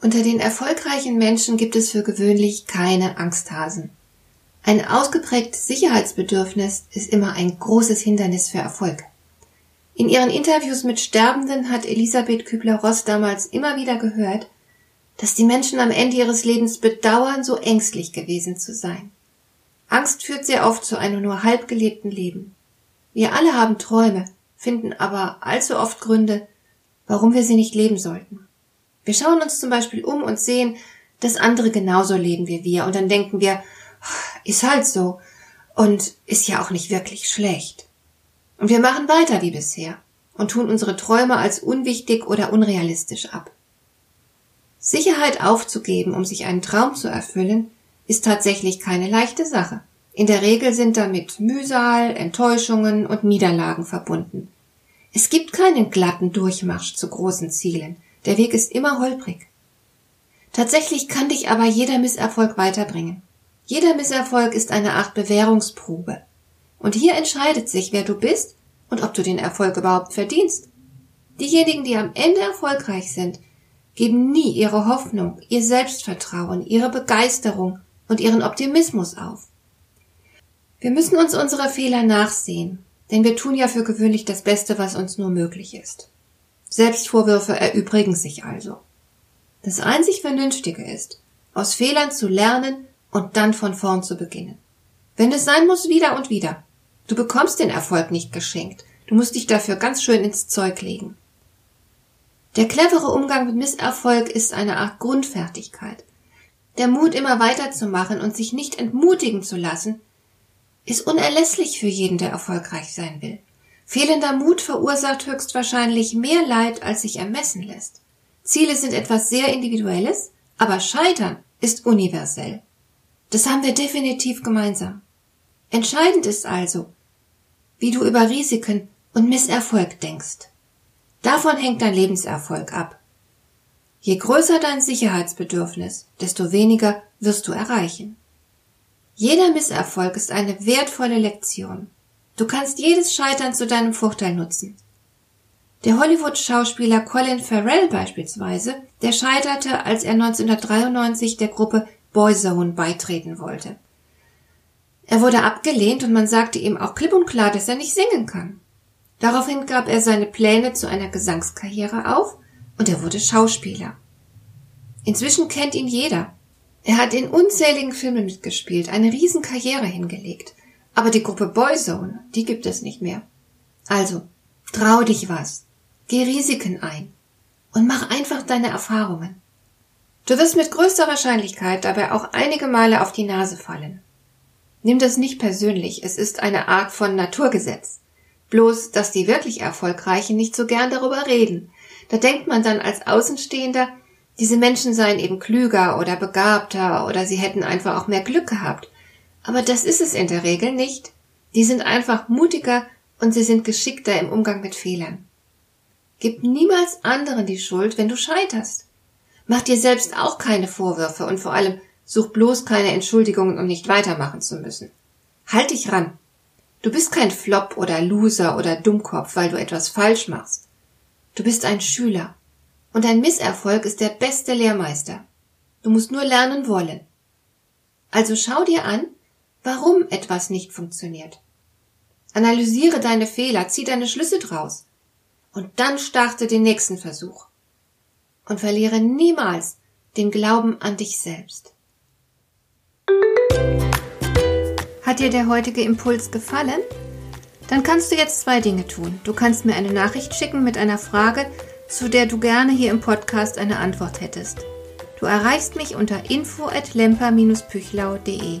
Unter den erfolgreichen Menschen gibt es für gewöhnlich keine Angsthasen. Ein ausgeprägtes Sicherheitsbedürfnis ist immer ein großes Hindernis für Erfolg. In ihren Interviews mit Sterbenden hat Elisabeth Kübler-Ross damals immer wieder gehört, dass die Menschen am Ende ihres Lebens bedauern, so ängstlich gewesen zu sein. Angst führt sehr oft zu einem nur halb gelebten Leben. Wir alle haben Träume, finden aber allzu oft Gründe, warum wir sie nicht leben sollten. Wir schauen uns zum Beispiel um und sehen, dass andere genauso leben wie wir und dann denken wir, ist halt so und ist ja auch nicht wirklich schlecht. Und wir machen weiter wie bisher und tun unsere Träume als unwichtig oder unrealistisch ab. Sicherheit aufzugeben, um sich einen Traum zu erfüllen, ist tatsächlich keine leichte Sache. In der Regel sind damit Mühsal, Enttäuschungen und Niederlagen verbunden. Es gibt keinen glatten Durchmarsch zu großen Zielen. Der Weg ist immer holprig. Tatsächlich kann dich aber jeder Misserfolg weiterbringen. Jeder Misserfolg ist eine Art Bewährungsprobe. Und hier entscheidet sich, wer du bist und ob du den Erfolg überhaupt verdienst. Diejenigen, die am Ende erfolgreich sind, geben nie ihre Hoffnung, ihr Selbstvertrauen, ihre Begeisterung und ihren Optimismus auf. Wir müssen uns unsere Fehler nachsehen, denn wir tun ja für gewöhnlich das Beste, was uns nur möglich ist. Selbstvorwürfe erübrigen sich also. Das einzig Vernünftige ist, aus Fehlern zu lernen und dann von vorn zu beginnen. Wenn es sein muss, wieder und wieder. Du bekommst den Erfolg nicht geschenkt. Du musst dich dafür ganz schön ins Zeug legen. Der clevere Umgang mit Misserfolg ist eine Art Grundfertigkeit. Der Mut, immer weiterzumachen und sich nicht entmutigen zu lassen, ist unerlässlich für jeden, der erfolgreich sein will. Fehlender Mut verursacht höchstwahrscheinlich mehr Leid, als sich ermessen lässt. Ziele sind etwas sehr Individuelles, aber Scheitern ist universell. Das haben wir definitiv gemeinsam. Entscheidend ist also, wie du über Risiken und Misserfolg denkst. Davon hängt dein Lebenserfolg ab. Je größer dein Sicherheitsbedürfnis, desto weniger wirst du erreichen. Jeder Misserfolg ist eine wertvolle Lektion. Du kannst jedes Scheitern zu deinem Vorteil nutzen. Der Hollywood-Schauspieler Colin Farrell beispielsweise, der scheiterte, als er 1993 der Gruppe Boyzone beitreten wollte. Er wurde abgelehnt und man sagte ihm auch klipp und klar, dass er nicht singen kann. Daraufhin gab er seine Pläne zu einer Gesangskarriere auf und er wurde Schauspieler. Inzwischen kennt ihn jeder. Er hat in unzähligen Filmen mitgespielt, eine Riesenkarriere hingelegt. Aber die Gruppe Boyzone, die gibt es nicht mehr. Also, trau dich was. Geh Risiken ein. Und mach einfach deine Erfahrungen. Du wirst mit größter Wahrscheinlichkeit dabei auch einige Male auf die Nase fallen. Nimm das nicht persönlich, es ist eine Art von Naturgesetz. Bloß, dass die wirklich Erfolgreichen nicht so gern darüber reden. Da denkt man dann als Außenstehender, diese Menschen seien eben klüger oder begabter oder sie hätten einfach auch mehr Glück gehabt. Aber das ist es in der Regel nicht. Die sind einfach mutiger und sie sind geschickter im Umgang mit Fehlern. Gib niemals anderen die Schuld, wenn du scheiterst. Mach dir selbst auch keine Vorwürfe und vor allem such bloß keine Entschuldigungen, um nicht weitermachen zu müssen. Halt dich ran. Du bist kein Flop oder Loser oder Dummkopf, weil du etwas falsch machst. Du bist ein Schüler. Und ein Misserfolg ist der beste Lehrmeister. Du musst nur lernen wollen. Also schau dir an, warum etwas nicht funktioniert. Analysiere deine Fehler, zieh deine Schlüsse draus. Und dann starte den nächsten Versuch. Und verliere niemals den Glauben an dich selbst. Hat dir der heutige Impuls gefallen? Dann kannst du jetzt zwei Dinge tun. Du kannst mir eine Nachricht schicken mit einer Frage, zu der du gerne hier im Podcast eine Antwort hättest. Du erreichst mich unter info at lemper-püchlau.de.